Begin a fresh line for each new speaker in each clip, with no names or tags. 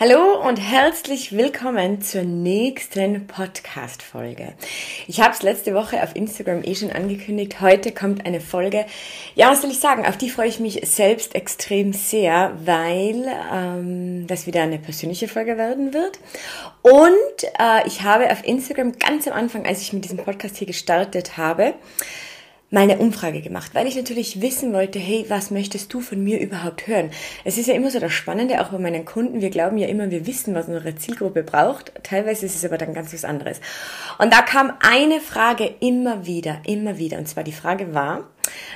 Hallo und herzlich willkommen zur nächsten Podcast-Folge. Ich habe es letzte Woche auf Instagram eh schon angekündigt. Heute kommt eine Folge. Ja, was soll ich sagen? Auf die freue ich mich selbst extrem sehr, weil ähm, das wieder eine persönliche Folge werden wird. Und äh, ich habe auf Instagram ganz am Anfang, als ich mit diesem Podcast hier gestartet habe, mal eine Umfrage gemacht, weil ich natürlich wissen wollte, hey, was möchtest du von mir überhaupt hören? Es ist ja immer so das Spannende, auch bei meinen Kunden, wir glauben ja immer, wir wissen, was unsere Zielgruppe braucht. Teilweise ist es aber dann ganz was anderes. Und da kam eine Frage immer wieder, immer wieder. Und zwar die Frage war,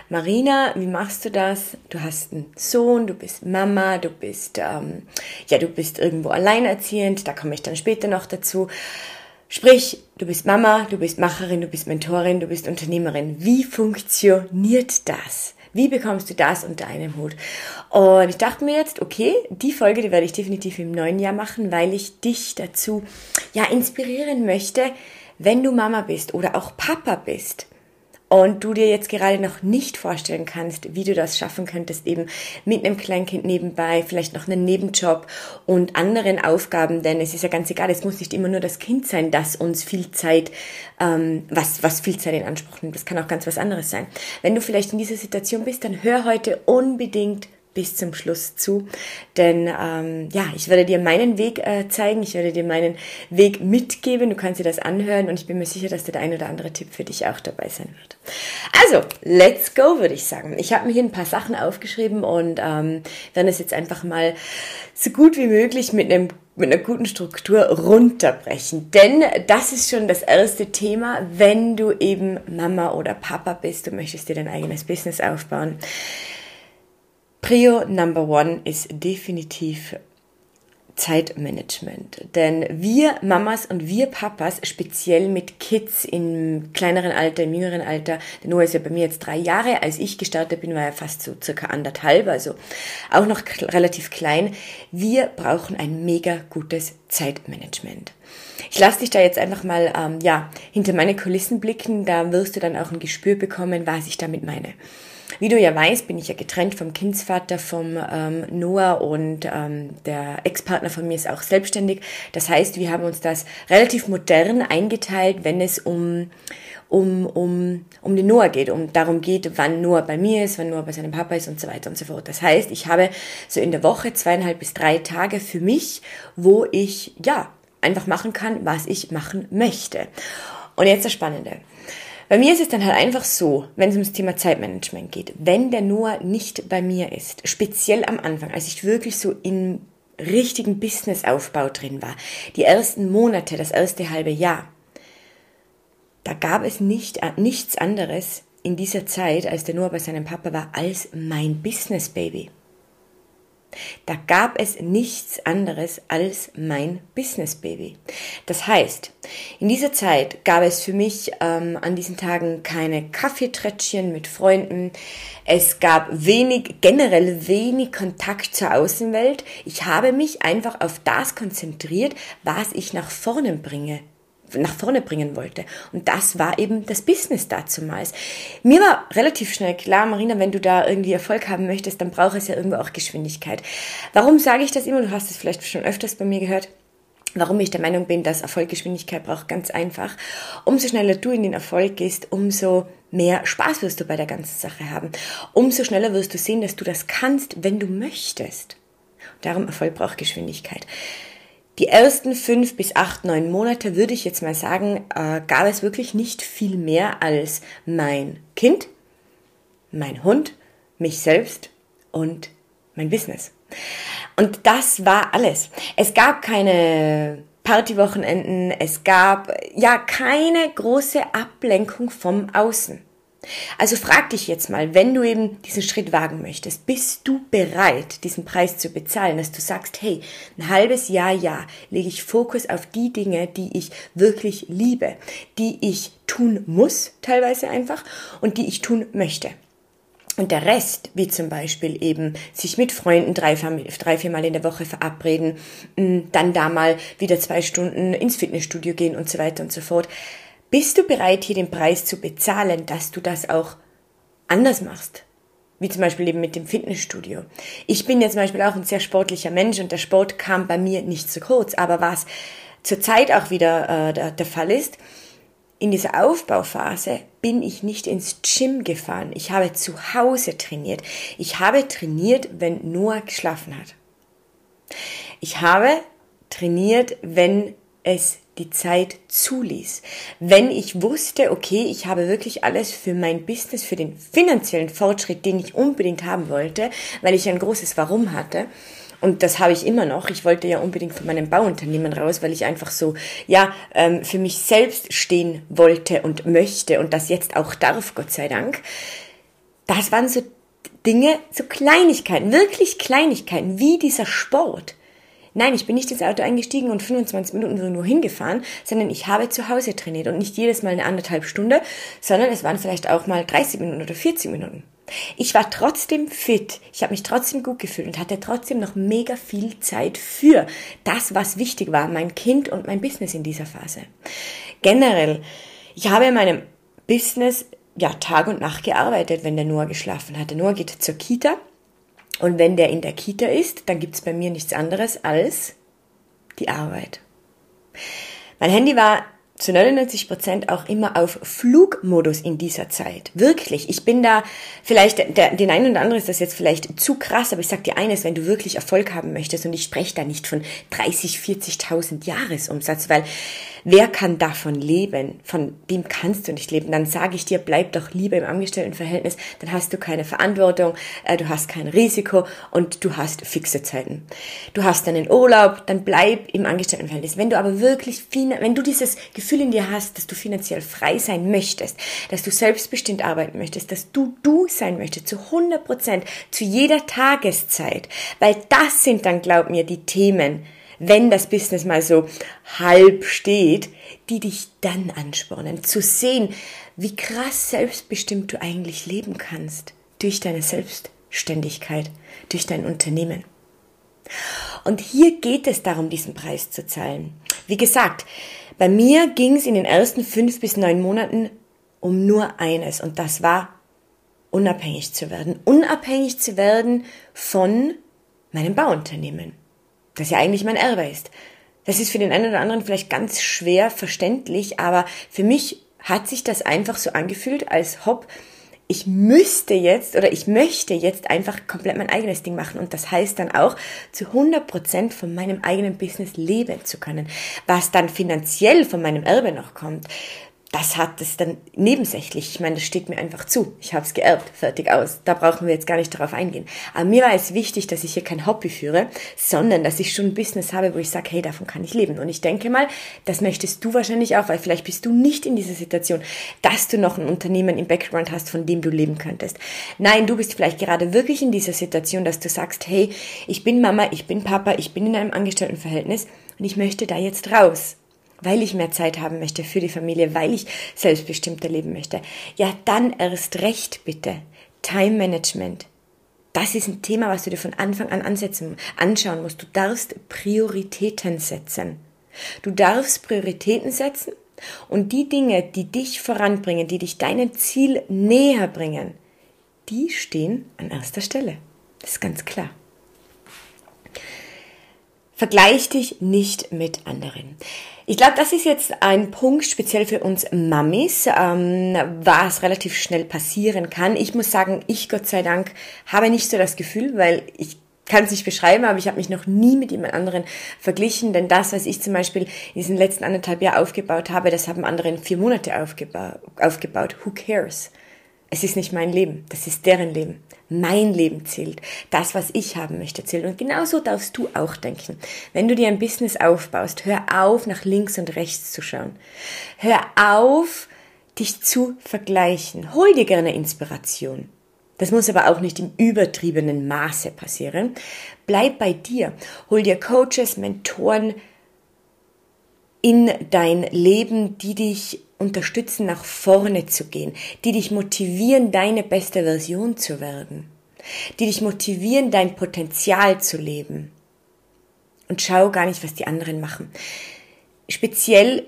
Marina, wie machst du das? Du hast einen Sohn, du bist Mama, du bist, ähm, ja, du bist irgendwo alleinerziehend, da komme ich dann später noch dazu. Sprich, du bist Mama, du bist Macherin, du bist Mentorin, du bist Unternehmerin. Wie funktioniert das? Wie bekommst du das unter einem Hut? Und ich dachte mir jetzt, okay, die Folge, die werde ich definitiv im neuen Jahr machen, weil ich dich dazu ja inspirieren möchte, wenn du Mama bist oder auch Papa bist und du dir jetzt gerade noch nicht vorstellen kannst, wie du das schaffen könntest, eben mit einem Kleinkind nebenbei, vielleicht noch einen Nebenjob und anderen Aufgaben, denn es ist ja ganz egal, es muss nicht immer nur das Kind sein, das uns viel Zeit, ähm, was, was viel Zeit in Anspruch nimmt. Das kann auch ganz was anderes sein. Wenn du vielleicht in dieser Situation bist, dann hör heute unbedingt bis zum Schluss zu. Denn ähm, ja, ich werde dir meinen Weg äh, zeigen, ich werde dir meinen Weg mitgeben, du kannst dir das anhören und ich bin mir sicher, dass der ein oder andere Tipp für dich auch dabei sein wird. Also, let's go, würde ich sagen. Ich habe mir hier ein paar Sachen aufgeschrieben und ähm, werden es jetzt einfach mal so gut wie möglich mit einem mit einer guten Struktur runterbrechen. Denn das ist schon das erste Thema, wenn du eben Mama oder Papa bist, du möchtest dir dein eigenes Business aufbauen Prio Number One ist definitiv Zeitmanagement. Denn wir Mamas und wir Papas, speziell mit Kids im kleineren Alter, im jüngeren Alter, der Noah ist ja bei mir jetzt drei Jahre, als ich gestartet bin, war er fast so circa anderthalb, also auch noch relativ klein. Wir brauchen ein mega gutes Zeitmanagement. Ich lasse dich da jetzt einfach mal ähm, ja hinter meine Kulissen blicken, da wirst du dann auch ein Gespür bekommen, was ich damit meine. Wie du ja weißt, bin ich ja getrennt vom Kindsvater, vom ähm, Noah und ähm, der Ex-Partner von mir ist auch selbstständig. Das heißt, wir haben uns das relativ modern eingeteilt, wenn es um um, um, um den Noah geht, um darum geht, wann Noah bei mir ist, wann Noah bei seinem Papa ist und so weiter und so fort. Das heißt, ich habe so in der Woche zweieinhalb bis drei Tage für mich, wo ich, ja, einfach machen kann, was ich machen möchte. Und jetzt das Spannende. Bei mir ist es dann halt einfach so, wenn es ums Thema Zeitmanagement geht, wenn der Noah nicht bei mir ist, speziell am Anfang, als ich wirklich so in richtigen Businessaufbau drin war, die ersten Monate, das erste halbe Jahr, da gab es nicht, nichts anderes in dieser Zeit, als der Noah bei seinem Papa war, als mein Business Baby. Da gab es nichts anderes als mein Business Baby. Das heißt, in dieser Zeit gab es für mich ähm, an diesen Tagen keine Kaffeeträtschchen mit Freunden. Es gab wenig, generell wenig Kontakt zur Außenwelt. Ich habe mich einfach auf das konzentriert, was ich nach vorne bringe nach vorne bringen wollte. Und das war eben das Business dazumals. Mir war relativ schnell klar, Marina, wenn du da irgendwie Erfolg haben möchtest, dann braucht es ja irgendwo auch Geschwindigkeit. Warum sage ich das immer? Du hast es vielleicht schon öfters bei mir gehört. Warum ich der Meinung bin, dass Erfolg Geschwindigkeit braucht, ganz einfach. Umso schneller du in den Erfolg gehst, umso mehr Spaß wirst du bei der ganzen Sache haben. Umso schneller wirst du sehen, dass du das kannst, wenn du möchtest. Darum Erfolg braucht Geschwindigkeit. Die ersten fünf bis acht, neun Monate, würde ich jetzt mal sagen, äh, gab es wirklich nicht viel mehr als mein Kind, mein Hund, mich selbst und mein Business. Und das war alles. Es gab keine Partywochenenden, es gab ja keine große Ablenkung vom Außen. Also frag dich jetzt mal, wenn du eben diesen Schritt wagen möchtest, bist du bereit, diesen Preis zu bezahlen, dass du sagst, hey, ein halbes Jahr, ja, lege ich Fokus auf die Dinge, die ich wirklich liebe, die ich tun muss, teilweise einfach, und die ich tun möchte. Und der Rest, wie zum Beispiel eben sich mit Freunden drei, drei viermal in der Woche verabreden, dann da mal wieder zwei Stunden ins Fitnessstudio gehen und so weiter und so fort. Bist du bereit, hier den Preis zu bezahlen, dass du das auch anders machst? Wie zum Beispiel eben mit dem Fitnessstudio. Ich bin ja zum Beispiel auch ein sehr sportlicher Mensch und der Sport kam bei mir nicht zu kurz. Aber was zurzeit auch wieder äh, der, der Fall ist, in dieser Aufbauphase bin ich nicht ins Gym gefahren. Ich habe zu Hause trainiert. Ich habe trainiert, wenn Noah geschlafen hat. Ich habe trainiert, wenn es die Zeit zuließ. Wenn ich wusste, okay, ich habe wirklich alles für mein Business, für den finanziellen Fortschritt, den ich unbedingt haben wollte, weil ich ein großes Warum hatte, und das habe ich immer noch. Ich wollte ja unbedingt von meinem Bauunternehmen raus, weil ich einfach so, ja, ähm, für mich selbst stehen wollte und möchte und das jetzt auch darf, Gott sei Dank. Das waren so Dinge, so Kleinigkeiten, wirklich Kleinigkeiten, wie dieser Sport. Nein, ich bin nicht ins Auto eingestiegen und 25 Minuten nur hingefahren, sondern ich habe zu Hause trainiert und nicht jedes Mal eine anderthalb Stunde, sondern es waren vielleicht auch mal 30 Minuten oder 40 Minuten. Ich war trotzdem fit, ich habe mich trotzdem gut gefühlt und hatte trotzdem noch mega viel Zeit für das, was wichtig war, mein Kind und mein Business in dieser Phase. Generell, ich habe in meinem Business ja Tag und Nacht gearbeitet, wenn der Noah geschlafen hatte. Noah geht zur Kita und wenn der in der Kita ist, dann gibt's bei mir nichts anderes als die Arbeit. Mein Handy war zu 99 Prozent auch immer auf Flugmodus in dieser Zeit. Wirklich. Ich bin da vielleicht, der, den einen oder anderen ist das jetzt vielleicht zu krass, aber ich sag dir eines, wenn du wirklich Erfolg haben möchtest und ich spreche da nicht von 30, 40.000 Jahresumsatz, weil wer kann davon leben? Von dem kannst du nicht leben. Dann sage ich dir, bleib doch lieber im Angestelltenverhältnis, dann hast du keine Verantwortung, äh, du hast kein Risiko und du hast fixe Zeiten. Du hast einen Urlaub, dann bleib im Angestelltenverhältnis. Wenn du aber wirklich, wenn du dieses Gefühl in dir hast, dass du finanziell frei sein möchtest, dass du selbstbestimmt arbeiten möchtest, dass du du sein möchtest, zu 100 Prozent, zu jeder Tageszeit, weil das sind dann, glaub mir, die Themen, wenn das Business mal so halb steht, die dich dann anspornen, zu sehen, wie krass selbstbestimmt du eigentlich leben kannst durch deine Selbstständigkeit, durch dein Unternehmen. Und hier geht es darum, diesen Preis zu zahlen. Wie gesagt, bei mir ging es in den ersten fünf bis neun Monaten um nur eines und das war unabhängig zu werden. Unabhängig zu werden von meinem Bauunternehmen, das ja eigentlich mein Erbe ist. Das ist für den einen oder anderen vielleicht ganz schwer verständlich, aber für mich hat sich das einfach so angefühlt, als ob ich müsste jetzt oder ich möchte jetzt einfach komplett mein eigenes Ding machen und das heißt dann auch zu 100 Prozent von meinem eigenen Business leben zu können. Was dann finanziell von meinem Erbe noch kommt, das hat es dann nebensächlich. Ich meine, das steht mir einfach zu. Ich habe es geerbt, fertig aus. Da brauchen wir jetzt gar nicht darauf eingehen. Aber mir war es wichtig, dass ich hier kein Hobby führe, sondern dass ich schon ein Business habe, wo ich sage, hey, davon kann ich leben. Und ich denke mal, das möchtest du wahrscheinlich auch, weil vielleicht bist du nicht in dieser Situation, dass du noch ein Unternehmen im Background hast, von dem du leben könntest. Nein, du bist vielleicht gerade wirklich in dieser Situation, dass du sagst, hey, ich bin Mama, ich bin Papa, ich bin in einem Angestelltenverhältnis und ich möchte da jetzt raus weil ich mehr Zeit haben möchte für die Familie, weil ich selbstbestimmter leben möchte, ja, dann erst recht bitte. Time Management. Das ist ein Thema, was du dir von Anfang an ansetzen, anschauen musst. Du darfst Prioritäten setzen. Du darfst Prioritäten setzen und die Dinge, die dich voranbringen, die dich deinem Ziel näher bringen, die stehen an erster Stelle. Das ist ganz klar. Vergleich dich nicht mit anderen. Ich glaube, das ist jetzt ein Punkt speziell für uns Mamis, ähm, was relativ schnell passieren kann. Ich muss sagen, ich Gott sei Dank habe nicht so das Gefühl, weil ich kann es nicht beschreiben, aber ich habe mich noch nie mit jemand anderen verglichen, denn das, was ich zum Beispiel in diesen letzten anderthalb Jahren aufgebaut habe, das haben andere in vier Monate aufgeba aufgebaut. Who cares? Es ist nicht mein Leben, das ist deren Leben. Mein Leben zählt. Das, was ich haben möchte, zählt. Und genauso darfst du auch denken. Wenn du dir ein Business aufbaust, hör auf, nach links und rechts zu schauen. Hör auf, dich zu vergleichen. Hol dir gerne Inspiration. Das muss aber auch nicht im übertriebenen Maße passieren. Bleib bei dir. Hol dir Coaches, Mentoren in dein Leben, die dich unterstützen, nach vorne zu gehen, die dich motivieren, deine beste Version zu werden, die dich motivieren, dein Potenzial zu leben. Und schau gar nicht, was die anderen machen. Speziell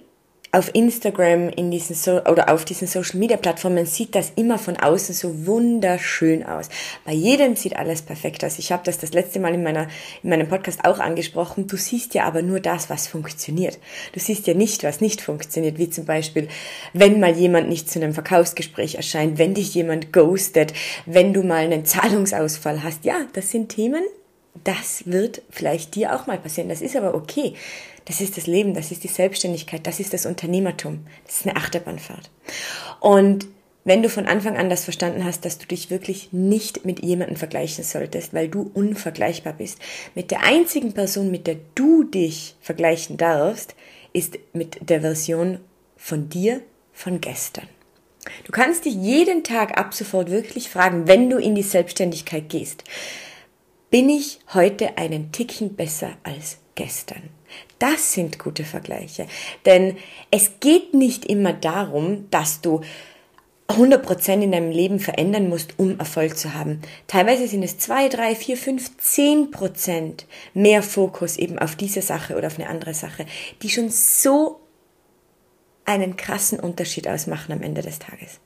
auf Instagram in diesen so oder auf diesen Social Media Plattformen sieht das immer von außen so wunderschön aus. Bei jedem sieht alles perfekt aus. Ich habe das das letzte Mal in meiner in meinem Podcast auch angesprochen. Du siehst ja aber nur das, was funktioniert. Du siehst ja nicht, was nicht funktioniert, wie zum Beispiel, wenn mal jemand nicht zu einem Verkaufsgespräch erscheint, wenn dich jemand ghostet, wenn du mal einen Zahlungsausfall hast. Ja, das sind Themen, das wird vielleicht dir auch mal passieren. Das ist aber okay. Das ist das Leben, das ist die Selbstständigkeit, das ist das Unternehmertum. Das ist eine Achterbahnfahrt. Und wenn du von Anfang an das verstanden hast, dass du dich wirklich nicht mit jemandem vergleichen solltest, weil du unvergleichbar bist, mit der einzigen Person, mit der du dich vergleichen darfst, ist mit der Version von dir von gestern. Du kannst dich jeden Tag ab sofort wirklich fragen, wenn du in die Selbstständigkeit gehst, bin ich heute einen Ticken besser als gestern? Das sind gute Vergleiche. Denn es geht nicht immer darum, dass du 100% in deinem Leben verändern musst, um Erfolg zu haben. Teilweise sind es 2, 3, 4, 5, 10% mehr Fokus eben auf diese Sache oder auf eine andere Sache, die schon so einen krassen Unterschied ausmachen am Ende des Tages.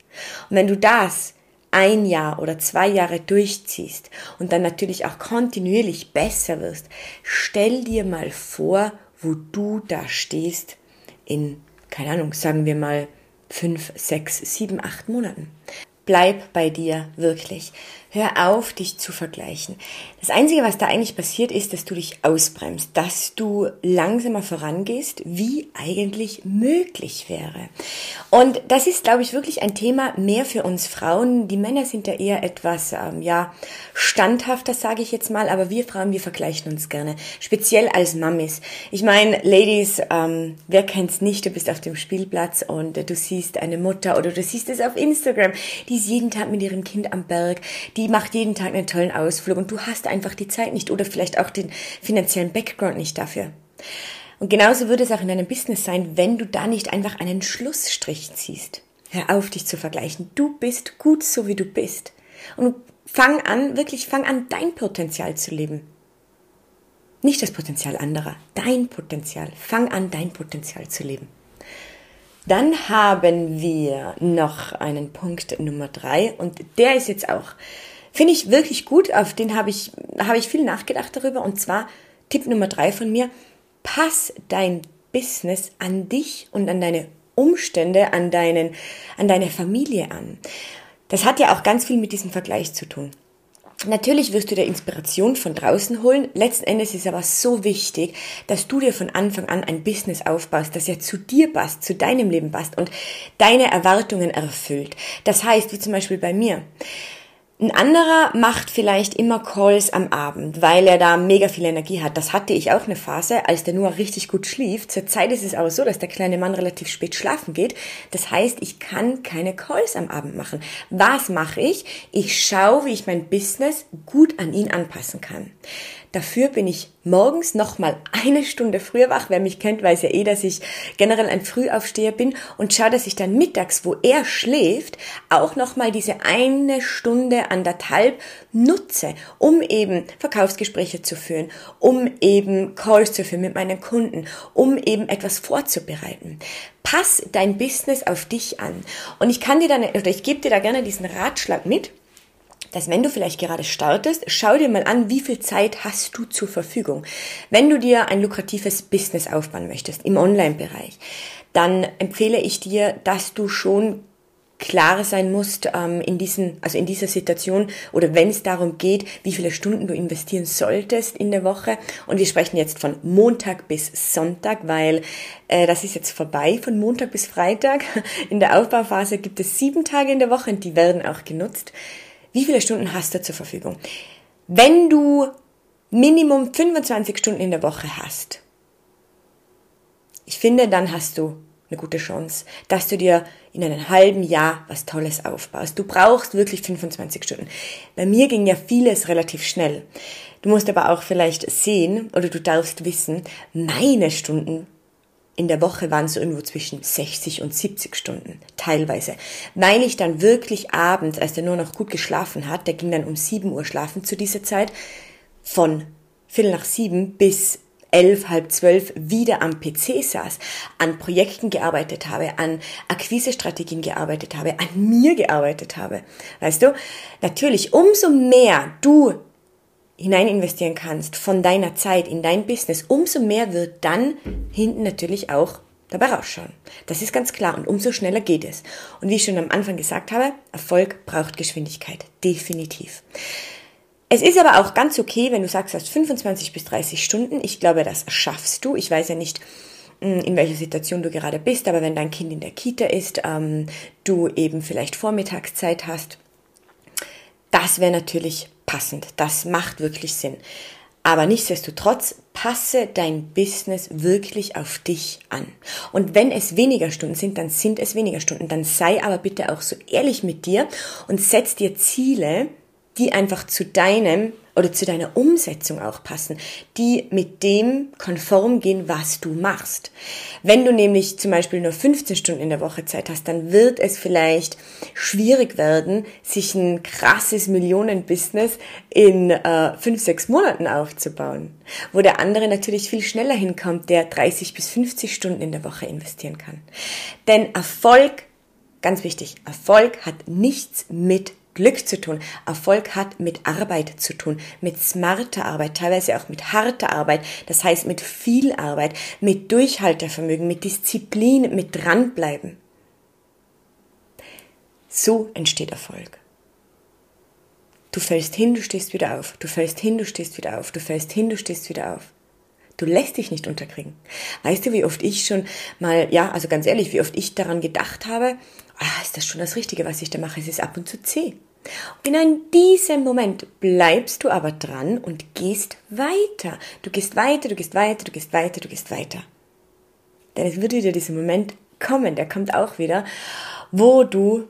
Und wenn du das ein Jahr oder zwei Jahre durchziehst und dann natürlich auch kontinuierlich besser wirst, stell dir mal vor, wo du da stehst in, keine Ahnung, sagen wir mal fünf, sechs, sieben, acht Monaten. Bleib bei dir wirklich. Hör auf, dich zu vergleichen. Das Einzige, was da eigentlich passiert, ist, dass du dich ausbremst, dass du langsamer vorangehst, wie eigentlich möglich wäre. Und das ist, glaube ich, wirklich ein Thema mehr für uns Frauen. Die Männer sind da eher etwas, ähm, ja, standhafter, sage ich jetzt mal, aber wir Frauen, wir vergleichen uns gerne, speziell als Mamis. Ich meine, Ladies, ähm, wer kennt's nicht? Du bist auf dem Spielplatz und äh, du siehst eine Mutter oder du siehst es auf Instagram, die ist jeden Tag mit ihrem Kind am Berg, die die macht jeden Tag einen tollen Ausflug und du hast einfach die Zeit nicht oder vielleicht auch den finanziellen Background nicht dafür. Und genauso würde es auch in deinem Business sein, wenn du da nicht einfach einen Schlussstrich ziehst. Hör auf, dich zu vergleichen. Du bist gut so, wie du bist. Und fang an, wirklich fang an, dein Potenzial zu leben. Nicht das Potenzial anderer, dein Potenzial. Fang an, dein Potenzial zu leben. Dann haben wir noch einen Punkt Nummer drei und der ist jetzt auch Finde ich wirklich gut, auf den habe ich, habe ich viel nachgedacht darüber. Und zwar Tipp Nummer drei von mir, pass dein Business an dich und an deine Umstände, an, deinen, an deine Familie an. Das hat ja auch ganz viel mit diesem Vergleich zu tun. Natürlich wirst du dir Inspiration von draußen holen. Letzten Endes ist aber so wichtig, dass du dir von Anfang an ein Business aufbaust, das ja zu dir passt, zu deinem Leben passt und deine Erwartungen erfüllt. Das heißt, wie zum Beispiel bei mir. Ein anderer macht vielleicht immer Calls am Abend, weil er da mega viel Energie hat. Das hatte ich auch eine Phase, als der Noah richtig gut schlief. Zurzeit ist es aber so, dass der kleine Mann relativ spät schlafen geht. Das heißt, ich kann keine Calls am Abend machen. Was mache ich? Ich schaue, wie ich mein Business gut an ihn anpassen kann. Dafür bin ich morgens nochmal eine Stunde früher wach. Wer mich kennt, weiß ja eh, dass ich generell ein Frühaufsteher bin und schaue, dass ich dann mittags, wo er schläft, auch nochmal diese eine Stunde anderthalb nutze, um eben Verkaufsgespräche zu führen, um eben Calls zu führen mit meinen Kunden, um eben etwas vorzubereiten. Pass dein Business auf dich an. Und ich kann dir dann, oder ich gebe dir da gerne diesen Ratschlag mit dass wenn du vielleicht gerade startest, schau dir mal an, wie viel Zeit hast du zur Verfügung. Wenn du dir ein lukratives Business aufbauen möchtest im Online-Bereich, dann empfehle ich dir, dass du schon klarer sein musst ähm, in diesen, also in dieser Situation oder wenn es darum geht, wie viele Stunden du investieren solltest in der Woche. Und wir sprechen jetzt von Montag bis Sonntag, weil äh, das ist jetzt vorbei von Montag bis Freitag. In der Aufbauphase gibt es sieben Tage in der Woche und die werden auch genutzt. Wie viele Stunden hast du zur Verfügung? Wenn du Minimum 25 Stunden in der Woche hast, ich finde, dann hast du eine gute Chance, dass du dir in einem halben Jahr was Tolles aufbaust. Du brauchst wirklich 25 Stunden. Bei mir ging ja vieles relativ schnell. Du musst aber auch vielleicht sehen oder du darfst wissen, meine Stunden in der Woche waren so irgendwo zwischen 60 und 70 Stunden, teilweise. Weil ich dann wirklich abends, als der nur noch gut geschlafen hat, der ging dann um 7 Uhr schlafen zu dieser Zeit, von Viertel nach sieben bis elf, halb zwölf wieder am PC saß, an Projekten gearbeitet habe, an Akquisestrategien gearbeitet habe, an mir gearbeitet habe. Weißt du, natürlich, umso mehr du hinein investieren kannst von deiner Zeit in dein Business, umso mehr wird dann hinten natürlich auch dabei rausschauen. Das ist ganz klar und umso schneller geht es. Und wie ich schon am Anfang gesagt habe, Erfolg braucht Geschwindigkeit. Definitiv. Es ist aber auch ganz okay, wenn du sagst, du hast 25 bis 30 Stunden. Ich glaube, das schaffst du. Ich weiß ja nicht, hm, in welcher Situation du gerade bist, aber wenn dein Kind in der Kita ist, ähm, du eben vielleicht Vormittagszeit hast, das wäre natürlich passend. Das macht wirklich Sinn. Aber nichtsdestotrotz passe dein Business wirklich auf dich an. Und wenn es weniger Stunden sind, dann sind es weniger Stunden. Dann sei aber bitte auch so ehrlich mit dir und setz dir Ziele, die einfach zu deinem oder zu deiner Umsetzung auch passen, die mit dem konform gehen, was du machst. Wenn du nämlich zum Beispiel nur 15 Stunden in der Woche Zeit hast, dann wird es vielleicht schwierig werden, sich ein krasses Millionenbusiness in äh, fünf, sechs Monaten aufzubauen, wo der andere natürlich viel schneller hinkommt, der 30 bis 50 Stunden in der Woche investieren kann. Denn Erfolg, ganz wichtig, Erfolg hat nichts mit Glück zu tun. Erfolg hat mit Arbeit zu tun, mit smarter Arbeit, teilweise auch mit harter Arbeit, das heißt mit viel Arbeit, mit Durchhaltevermögen, mit Disziplin, mit dranbleiben. So entsteht Erfolg. Du fällst hin, du stehst wieder auf. Du fällst hin, du stehst wieder auf. Du fällst hin, du stehst wieder auf. Du lässt dich nicht unterkriegen. Weißt du, wie oft ich schon mal, ja, also ganz ehrlich, wie oft ich daran gedacht habe, ah, ist das schon das Richtige, was ich da mache? Es ist ab und zu zäh. Genau in diesem Moment bleibst du aber dran und gehst weiter. Du gehst weiter, du gehst weiter, du gehst weiter, du gehst weiter. Denn es wird wieder dieser Moment kommen, der kommt auch wieder, wo du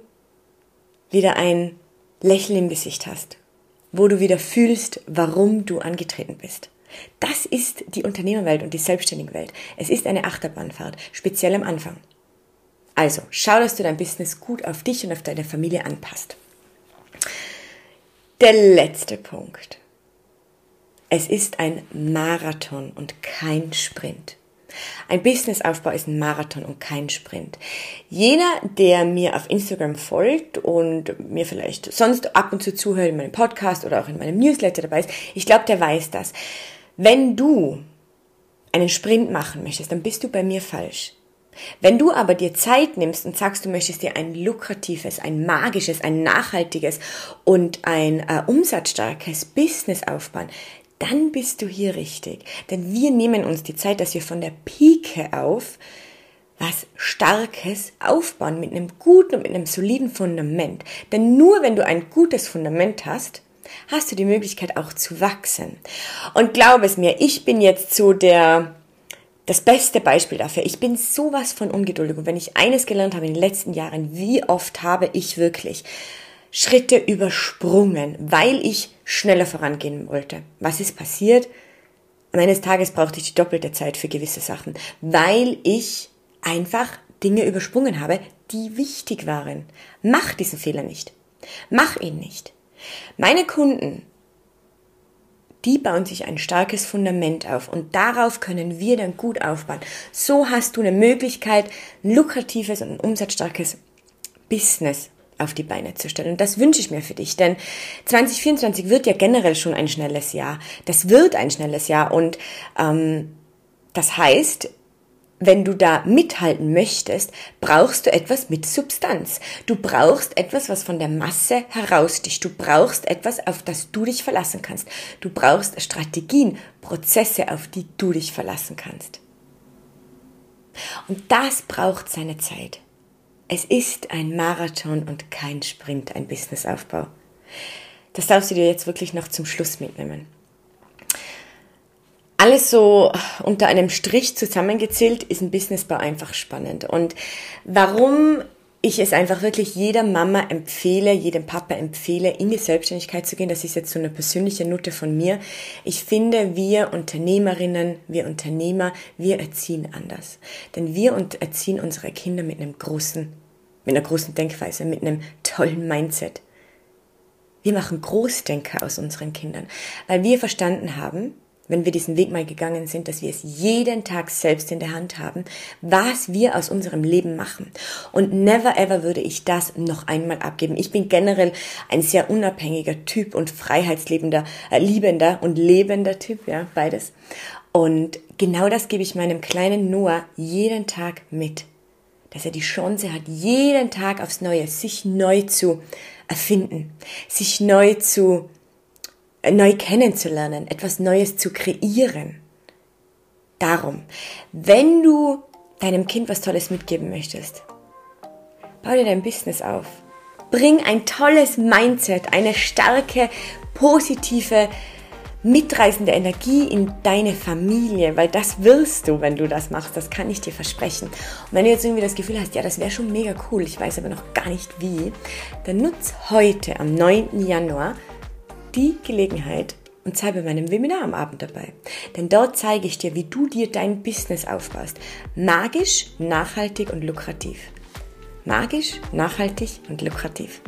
wieder ein Lächeln im Gesicht hast, wo du wieder fühlst, warum du angetreten bist. Das ist die Unternehmerwelt und die selbstständige Welt. Es ist eine Achterbahnfahrt, speziell am Anfang. Also, schau, dass du dein Business gut auf dich und auf deine Familie anpasst. Der letzte Punkt. Es ist ein Marathon und kein Sprint. Ein Businessaufbau ist ein Marathon und kein Sprint. Jener, der mir auf Instagram folgt und mir vielleicht sonst ab und zu zuhört in meinem Podcast oder auch in meinem Newsletter dabei ist, ich glaube, der weiß das. Wenn du einen Sprint machen möchtest, dann bist du bei mir falsch. Wenn du aber dir Zeit nimmst und sagst, du möchtest dir ein lukratives, ein magisches, ein nachhaltiges und ein äh, umsatzstarkes Business aufbauen, dann bist du hier richtig. Denn wir nehmen uns die Zeit, dass wir von der Pike auf was Starkes aufbauen mit einem guten und mit einem soliden Fundament. Denn nur wenn du ein gutes Fundament hast, hast du die Möglichkeit auch zu wachsen. Und glaub es mir, ich bin jetzt so der, das beste Beispiel dafür. Ich bin sowas von ungeduldig und wenn ich eines gelernt habe in den letzten Jahren, wie oft habe ich wirklich Schritte übersprungen, weil ich schneller vorangehen wollte. Was ist passiert? Eines Tages brauchte ich die doppelte Zeit für gewisse Sachen, weil ich einfach Dinge übersprungen habe, die wichtig waren. Mach diesen Fehler nicht. Mach ihn nicht. Meine Kunden die bauen sich ein starkes Fundament auf und darauf können wir dann gut aufbauen. So hast du eine Möglichkeit, ein lukratives und ein umsatzstarkes Business auf die Beine zu stellen. Und das wünsche ich mir für dich, denn 2024 wird ja generell schon ein schnelles Jahr. Das wird ein schnelles Jahr und ähm, das heißt, wenn du da mithalten möchtest, brauchst du etwas mit Substanz. Du brauchst etwas, was von der Masse heraussticht. Du brauchst etwas, auf das du dich verlassen kannst. Du brauchst Strategien, Prozesse, auf die du dich verlassen kannst. Und das braucht seine Zeit. Es ist ein Marathon und kein Sprint, ein alles so unter einem Strich zusammengezählt ist ein Businessbau einfach spannend. Und warum ich es einfach wirklich jeder Mama empfehle, jedem Papa empfehle, in die Selbstständigkeit zu gehen. Das ist jetzt so eine persönliche Note von mir. Ich finde, wir Unternehmerinnen, wir Unternehmer, wir erziehen anders. Denn wir erziehen unsere Kinder mit einem großen, mit einer großen Denkweise, mit einem tollen Mindset. Wir machen Großdenker aus unseren Kindern, weil wir verstanden haben, wenn wir diesen Weg mal gegangen sind, dass wir es jeden Tag selbst in der Hand haben, was wir aus unserem Leben machen. Und never ever würde ich das noch einmal abgeben. Ich bin generell ein sehr unabhängiger Typ und freiheitslebender, äh, liebender und lebender Typ, ja, beides. Und genau das gebe ich meinem kleinen Noah jeden Tag mit. Dass er die Chance hat, jeden Tag aufs Neue sich neu zu erfinden, sich neu zu neu kennenzulernen, etwas Neues zu kreieren. Darum, wenn du deinem Kind was Tolles mitgeben möchtest, bau dir dein Business auf. Bring ein tolles Mindset, eine starke, positive, mitreißende Energie in deine Familie, weil das wirst du, wenn du das machst, das kann ich dir versprechen. Und wenn du jetzt irgendwie das Gefühl hast, ja, das wäre schon mega cool, ich weiß aber noch gar nicht wie, dann nutz heute am 9. Januar die Gelegenheit und sei bei meinem Webinar am Abend dabei. Denn dort zeige ich dir, wie du dir dein Business aufbaust. Magisch, nachhaltig und lukrativ. Magisch, nachhaltig und lukrativ.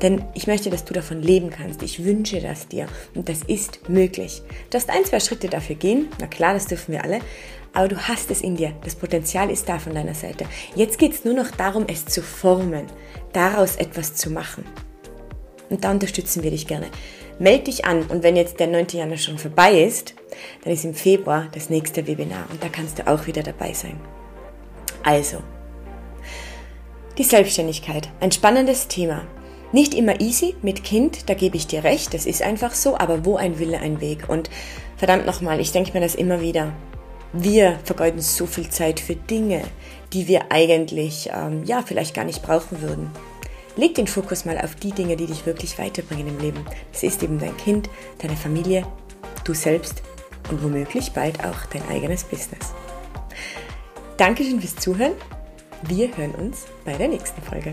Denn ich möchte, dass du davon leben kannst. Ich wünsche das dir. Und das ist möglich. Du darfst ein, zwei Schritte dafür gehen. Na klar, das dürfen wir alle. Aber du hast es in dir. Das Potenzial ist da von deiner Seite. Jetzt geht es nur noch darum, es zu formen. Daraus etwas zu machen. Und da unterstützen wir dich gerne. Meld dich an und wenn jetzt der 9. Januar schon vorbei ist, dann ist im Februar das nächste Webinar und da kannst du auch wieder dabei sein. Also, die Selbstständigkeit, ein spannendes Thema. Nicht immer easy mit Kind, da gebe ich dir recht, das ist einfach so, aber wo ein Wille, ein Weg. Und verdammt nochmal, ich denke mir das immer wieder. Wir vergeuden so viel Zeit für Dinge, die wir eigentlich, ähm, ja, vielleicht gar nicht brauchen würden. Leg den Fokus mal auf die Dinge, die dich wirklich weiterbringen im Leben. Das ist eben dein Kind, deine Familie, du selbst und womöglich bald auch dein eigenes Business. Dankeschön fürs Zuhören. Wir hören uns bei der nächsten Folge.